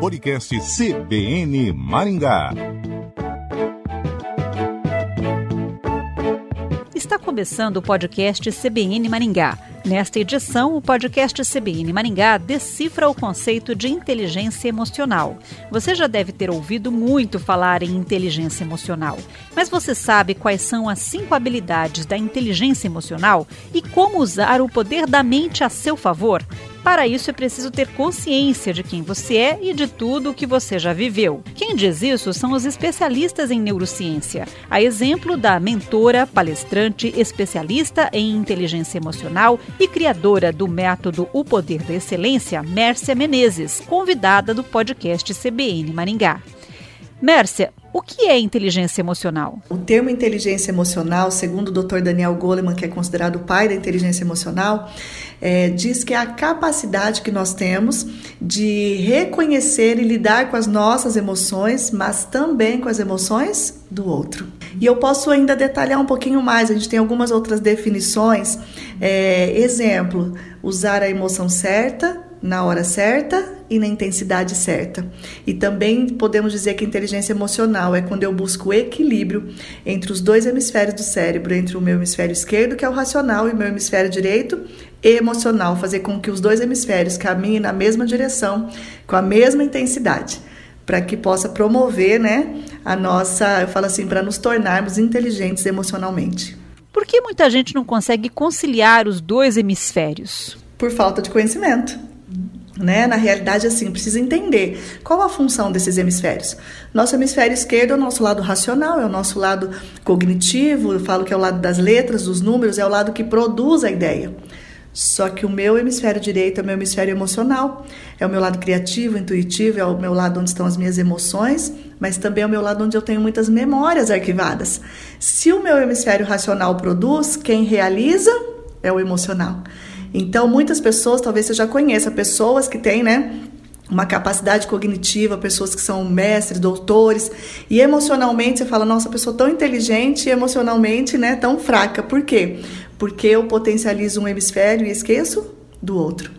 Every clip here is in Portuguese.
Podcast CBN Maringá. Está começando o podcast CBN Maringá. Nesta edição, o podcast CBN Maringá decifra o conceito de inteligência emocional. Você já deve ter ouvido muito falar em inteligência emocional, mas você sabe quais são as cinco habilidades da inteligência emocional e como usar o poder da mente a seu favor? Para isso é preciso ter consciência de quem você é e de tudo o que você já viveu. Quem diz isso são os especialistas em neurociência, a exemplo da mentora, palestrante, especialista em inteligência emocional e criadora do método O Poder da Excelência, Mércia Menezes, convidada do podcast CBN Maringá. Mércia, o que é inteligência emocional? O termo inteligência emocional, segundo o Dr. Daniel Goleman, que é considerado o pai da inteligência emocional, é, diz que é a capacidade que nós temos de reconhecer e lidar com as nossas emoções, mas também com as emoções do outro. E eu posso ainda detalhar um pouquinho mais, a gente tem algumas outras definições. É, exemplo, usar a emoção certa na hora certa e na intensidade certa. E também podemos dizer que inteligência emocional é quando eu busco equilíbrio entre os dois hemisférios do cérebro, entre o meu hemisfério esquerdo, que é o racional, e o meu hemisfério direito, emocional, fazer com que os dois hemisférios caminhem na mesma direção, com a mesma intensidade, para que possa promover, né, a nossa, eu falo assim, para nos tornarmos inteligentes emocionalmente. Por que muita gente não consegue conciliar os dois hemisférios? Por falta de conhecimento. Né? Na realidade, assim, precisa entender qual a função desses hemisférios. Nosso hemisfério esquerdo é o nosso lado racional, é o nosso lado cognitivo, eu falo que é o lado das letras, dos números, é o lado que produz a ideia. Só que o meu hemisfério direito é o meu hemisfério emocional, é o meu lado criativo, intuitivo, é o meu lado onde estão as minhas emoções, mas também é o meu lado onde eu tenho muitas memórias arquivadas. Se o meu hemisfério racional produz, quem realiza é o emocional. Então, muitas pessoas, talvez você já conheça, pessoas que têm, né? Uma capacidade cognitiva, pessoas que são mestres, doutores, e emocionalmente você fala, nossa, pessoa tão inteligente e emocionalmente, né, tão fraca. Por quê? Porque eu potencializo um hemisfério e esqueço do outro.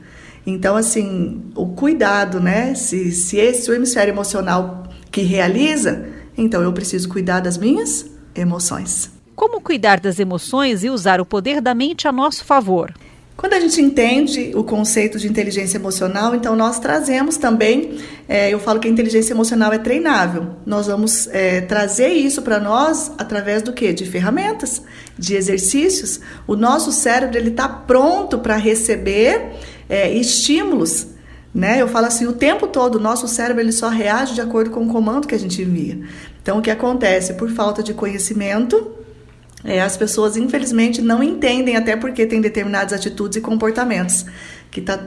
Então, assim, o cuidado, né? Se, se esse o hemisfério emocional que realiza, então eu preciso cuidar das minhas emoções. Como cuidar das emoções e usar o poder da mente a nosso favor? Quando a gente entende o conceito de inteligência emocional, então nós trazemos também, é, eu falo que a inteligência emocional é treinável. Nós vamos é, trazer isso para nós através do que? De ferramentas, de exercícios. O nosso cérebro ele está pronto para receber é, estímulos. Né? Eu falo assim, o tempo todo o nosso cérebro ele só reage de acordo com o comando que a gente envia. Então o que acontece? Por falta de conhecimento, é, as pessoas, infelizmente, não entendem, até porque tem determinadas atitudes e comportamentos que está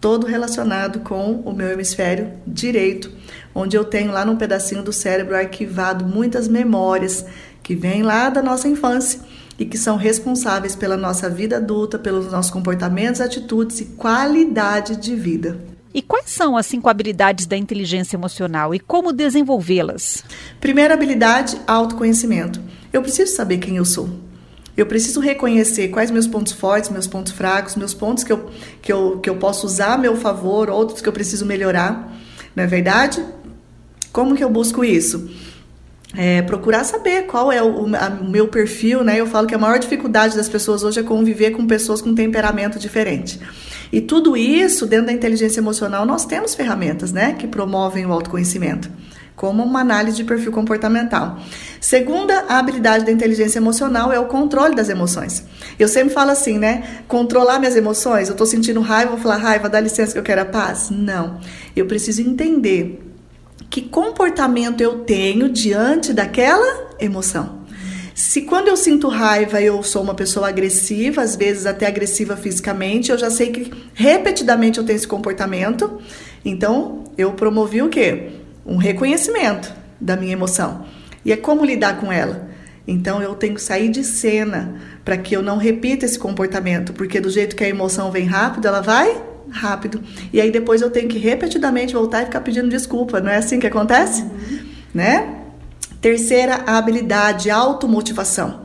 todo relacionado com o meu hemisfério direito, onde eu tenho lá num pedacinho do cérebro arquivado muitas memórias que vêm lá da nossa infância e que são responsáveis pela nossa vida adulta, pelos nossos comportamentos, atitudes e qualidade de vida. E quais são as cinco habilidades da inteligência emocional e como desenvolvê-las? Primeira habilidade, autoconhecimento. Eu preciso saber quem eu sou. Eu preciso reconhecer quais meus pontos fortes, meus pontos fracos, meus pontos que eu, que eu, que eu posso usar a meu favor, outros que eu preciso melhorar. Não é verdade? Como que eu busco isso? É, procurar saber qual é o, a, o, meu perfil, né? Eu falo que a maior dificuldade das pessoas hoje é conviver com pessoas com temperamento diferente. E tudo isso, dentro da inteligência emocional, nós temos ferramentas, né? Que promovem o autoconhecimento como uma análise de perfil comportamental. Segunda habilidade da inteligência emocional é o controle das emoções. Eu sempre falo assim, né? Controlar minhas emoções. Eu estou sentindo raiva, vou falar raiva, dá licença que eu quero a paz? Não. Eu preciso entender que comportamento eu tenho diante daquela emoção. Se quando eu sinto raiva eu sou uma pessoa agressiva, às vezes até agressiva fisicamente, eu já sei que repetidamente eu tenho esse comportamento. Então, eu promovi o quê? Um reconhecimento da minha emoção. E é como lidar com ela. Então eu tenho que sair de cena para que eu não repita esse comportamento, porque do jeito que a emoção vem rápido, ela vai rápido. E aí depois eu tenho que repetidamente voltar e ficar pedindo desculpa. Não é assim que acontece? Uhum. Né? Terceira habilidade, automotivação.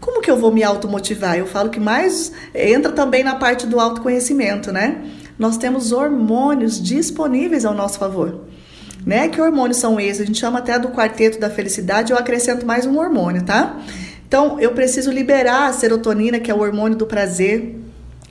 Como que eu vou me automotivar? Eu falo que mais entra também na parte do autoconhecimento, né? Nós temos hormônios disponíveis ao nosso favor. Né? Que hormônios são esses? A gente chama até do quarteto da felicidade, eu acrescento mais um hormônio, tá? Então, eu preciso liberar a serotonina, que é o hormônio do prazer,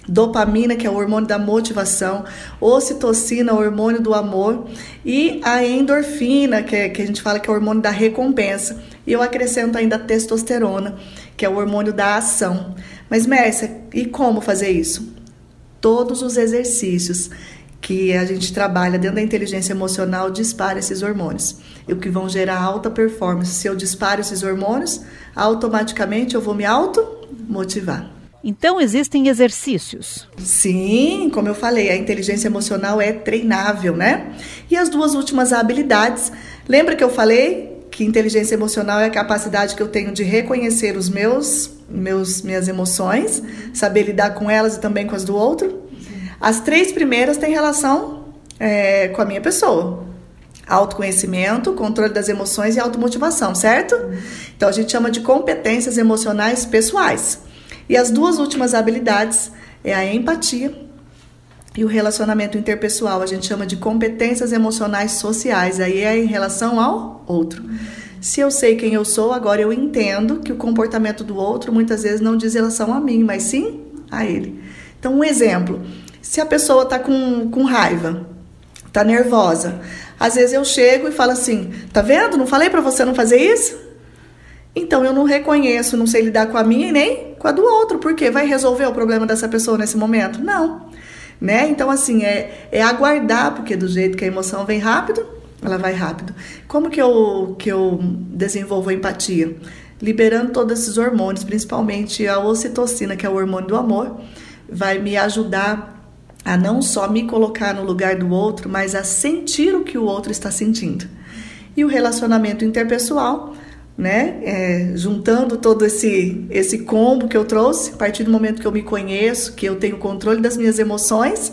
dopamina, que é o hormônio da motivação, ocitocina, o hormônio do amor, e a endorfina, que, é, que a gente fala que é o hormônio da recompensa. E eu acrescento ainda a testosterona, que é o hormônio da ação. Mas, Mércia, e como fazer isso? Todos os exercícios que a gente trabalha dentro da inteligência emocional dispara esses hormônios, o que vão gerar alta performance. Se eu disparo esses hormônios, automaticamente eu vou me automotivar. Então existem exercícios. Sim, como eu falei, a inteligência emocional é treinável, né? E as duas últimas habilidades, lembra que eu falei que inteligência emocional é a capacidade que eu tenho de reconhecer os meus, meus minhas emoções, saber lidar com elas e também com as do outro? As três primeiras têm relação é, com a minha pessoa. Autoconhecimento, controle das emoções e automotivação, certo? Então a gente chama de competências emocionais pessoais. E as duas últimas habilidades é a empatia e o relacionamento interpessoal. A gente chama de competências emocionais sociais. Aí é em relação ao outro. Se eu sei quem eu sou, agora eu entendo que o comportamento do outro muitas vezes não diz relação a mim, mas sim a ele. Então, um exemplo: se a pessoa está com, com raiva, está nervosa, às vezes eu chego e falo assim: tá vendo? Não falei para você não fazer isso? Então eu não reconheço, não sei lidar com a minha e nem com a do outro, porque vai resolver o problema dessa pessoa nesse momento? Não. Né? Então, assim, é, é aguardar, porque do jeito que a emoção vem rápido, ela vai rápido. Como que eu, que eu desenvolvo a empatia? Liberando todos esses hormônios, principalmente a ocitocina, que é o hormônio do amor, vai me ajudar a não só me colocar no lugar do outro, mas a sentir o que o outro está sentindo. E o relacionamento interpessoal né? É, juntando todo esse esse combo que eu trouxe, a partir do momento que eu me conheço, que eu tenho controle das minhas emoções,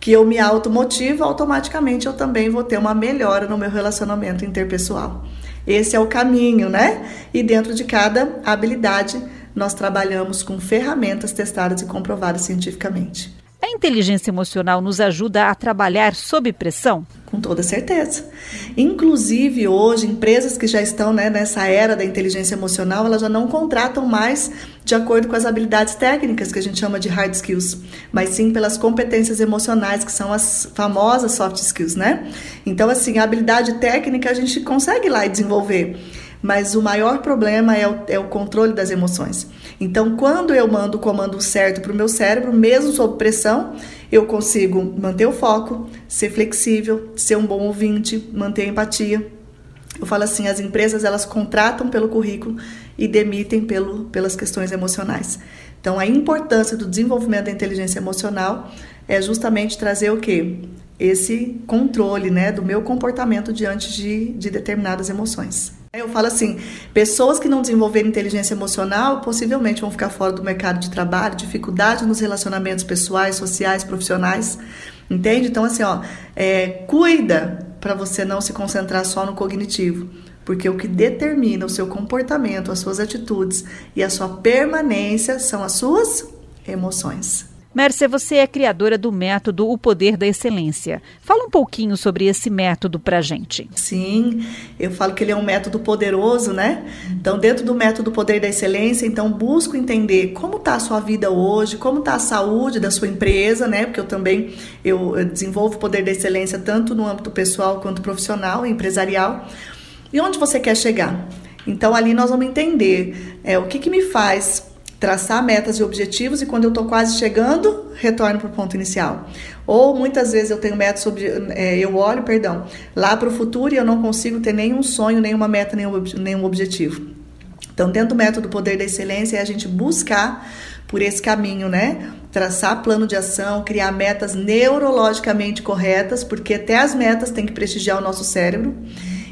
que eu me automotivo, automaticamente eu também vou ter uma melhora no meu relacionamento interpessoal. Esse é o caminho, né? E dentro de cada habilidade, nós trabalhamos com ferramentas testadas e comprovadas cientificamente. A inteligência emocional nos ajuda a trabalhar sob pressão? Com toda certeza. Inclusive, hoje, empresas que já estão né, nessa era da inteligência emocional, elas já não contratam mais de acordo com as habilidades técnicas, que a gente chama de hard skills, mas sim pelas competências emocionais, que são as famosas soft skills, né? Então, assim, a habilidade técnica a gente consegue lá desenvolver mas o maior problema é o, é o controle das emoções. Então, quando eu mando o comando certo para o meu cérebro, mesmo sob pressão, eu consigo manter o foco, ser flexível, ser um bom ouvinte, manter a empatia. Eu falo assim, as empresas elas contratam pelo currículo e demitem pelo, pelas questões emocionais. Então, a importância do desenvolvimento da inteligência emocional é justamente trazer o quê? Esse controle né, do meu comportamento diante de, de determinadas emoções. Eu falo assim, pessoas que não desenvolverem inteligência emocional possivelmente vão ficar fora do mercado de trabalho, dificuldade nos relacionamentos pessoais, sociais, profissionais, entende? Então assim, ó, é, cuida para você não se concentrar só no cognitivo, porque o que determina o seu comportamento, as suas atitudes e a sua permanência são as suas emoções. Mércia, você é criadora do método O Poder da Excelência. Fala um pouquinho sobre esse método para gente. Sim, eu falo que ele é um método poderoso, né? Então, dentro do método Poder da Excelência, então busco entender como está a sua vida hoje, como está a saúde da sua empresa, né? Porque eu também eu, desenvolvo o Poder da Excelência tanto no âmbito pessoal quanto profissional e empresarial. E onde você quer chegar? Então, ali nós vamos entender é, o que, que me faz traçar metas e objetivos e quando eu estou quase chegando, retorno para o ponto inicial. Ou muitas vezes eu tenho metas, sobre, é, eu olho, perdão, lá para o futuro e eu não consigo ter nenhum sonho, nenhuma meta, nenhum, nenhum objetivo. Então, dentro do método Poder da Excelência, é a gente buscar por esse caminho, né? Traçar plano de ação, criar metas neurologicamente corretas, porque até as metas têm que prestigiar o nosso cérebro.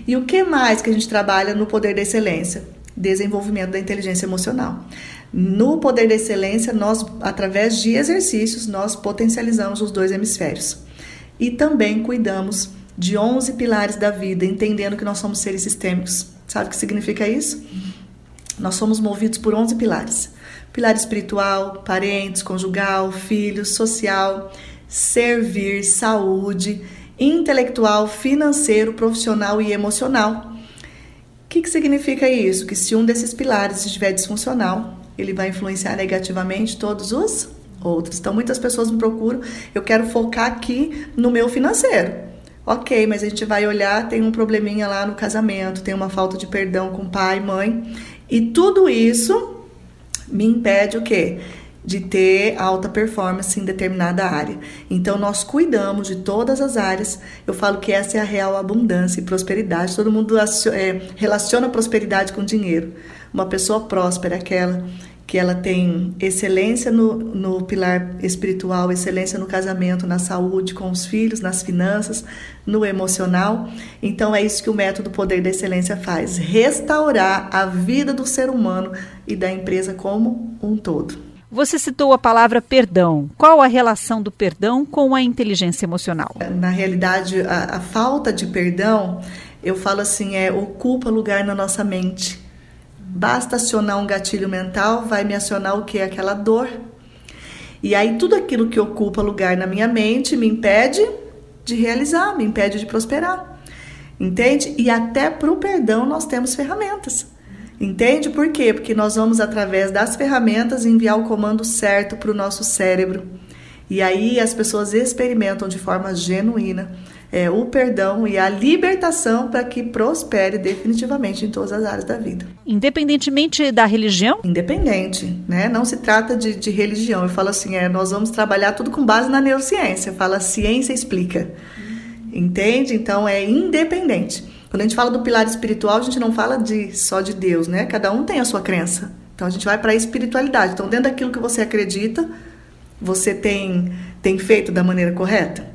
E o que mais que a gente trabalha no Poder da Excelência? Desenvolvimento da inteligência emocional. No poder da excelência, nós, através de exercícios, nós potencializamos os dois hemisférios. E também cuidamos de 11 pilares da vida, entendendo que nós somos seres sistêmicos. Sabe o que significa isso? Nós somos movidos por 11 pilares: pilar espiritual, parentes, conjugal, filhos, social, servir, saúde, intelectual, financeiro, profissional e emocional. O que, que significa isso? Que se um desses pilares estiver disfuncional, ele vai influenciar negativamente todos os outros. Então, muitas pessoas me procuram, eu quero focar aqui no meu financeiro. Ok, mas a gente vai olhar, tem um probleminha lá no casamento, tem uma falta de perdão com pai, mãe, e tudo isso me impede o quê? De ter alta performance em determinada área. Então, nós cuidamos de todas as áreas. Eu falo que essa é a real abundância e prosperidade. Todo mundo é, relaciona prosperidade com dinheiro. Uma pessoa próspera é aquela que ela tem excelência no, no pilar espiritual, excelência no casamento, na saúde, com os filhos, nas finanças, no emocional. Então é isso que o método Poder da Excelência faz: restaurar a vida do ser humano e da empresa como um todo. Você citou a palavra perdão. Qual a relação do perdão com a inteligência emocional? Na realidade, a, a falta de perdão, eu falo assim, é ocupa lugar na nossa mente. Basta acionar um gatilho mental, vai me acionar o que? Aquela dor. E aí tudo aquilo que ocupa lugar na minha mente me impede de realizar, me impede de prosperar. Entende? E até para o perdão nós temos ferramentas. Entende por quê? Porque nós vamos, através das ferramentas, enviar o comando certo para o nosso cérebro. E aí as pessoas experimentam de forma genuína é, o perdão e a libertação para que prospere definitivamente em todas as áreas da vida. Independentemente da religião? Independente, né? Não se trata de, de religião. Eu falo assim, é, nós vamos trabalhar tudo com base na neurociência. Fala, ciência explica. Entende? Então é independente. Quando a gente fala do pilar espiritual, a gente não fala de só de Deus, né? Cada um tem a sua crença. Então a gente vai para a espiritualidade. Então dentro daquilo que você acredita, você tem tem feito da maneira correta?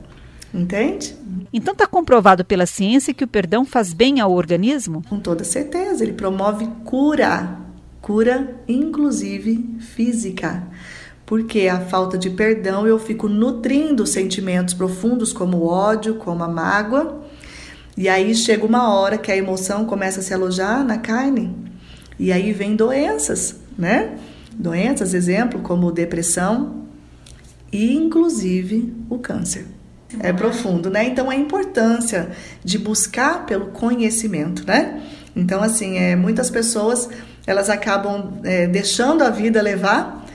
Entende? Então está comprovado pela ciência que o perdão faz bem ao organismo? Com toda certeza, ele promove cura, cura inclusive física. Porque a falta de perdão eu fico nutrindo sentimentos profundos como o ódio, como a mágoa. E aí chega uma hora que a emoção começa a se alojar na carne. E aí vem doenças, né? Doenças, exemplo, como depressão e inclusive o câncer é profundo, né? Então a importância de buscar pelo conhecimento, né? Então assim, é, muitas pessoas elas acabam é, deixando a vida levar.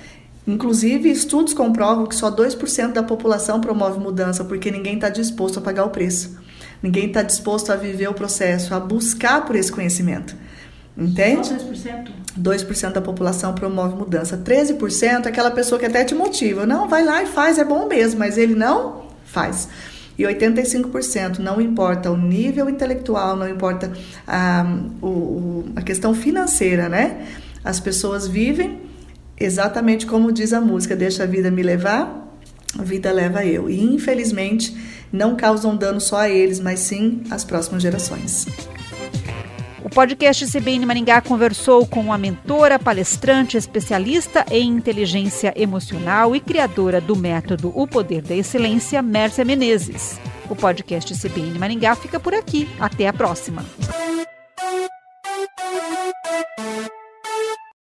Inclusive, estudos comprovam que só 2% da população promove mudança, porque ninguém está disposto a pagar o preço. Ninguém está disposto a viver o processo, a buscar por esse conhecimento. Entende? Só 2%? 2% da população promove mudança. 13% é aquela pessoa que até te motiva. Não, vai lá e faz, é bom mesmo, mas ele não faz. E 85%, não importa o nível intelectual, não importa a, o, a questão financeira, né? As pessoas vivem exatamente como diz a música: Deixa a vida me levar, a vida leva eu. E infelizmente não causam dano só a eles, mas sim às próximas gerações podcast CBN Maringá conversou com a mentora, palestrante, especialista em inteligência emocional e criadora do método O Poder da Excelência, Mércia Menezes. O podcast CBN Maringá fica por aqui. Até a próxima.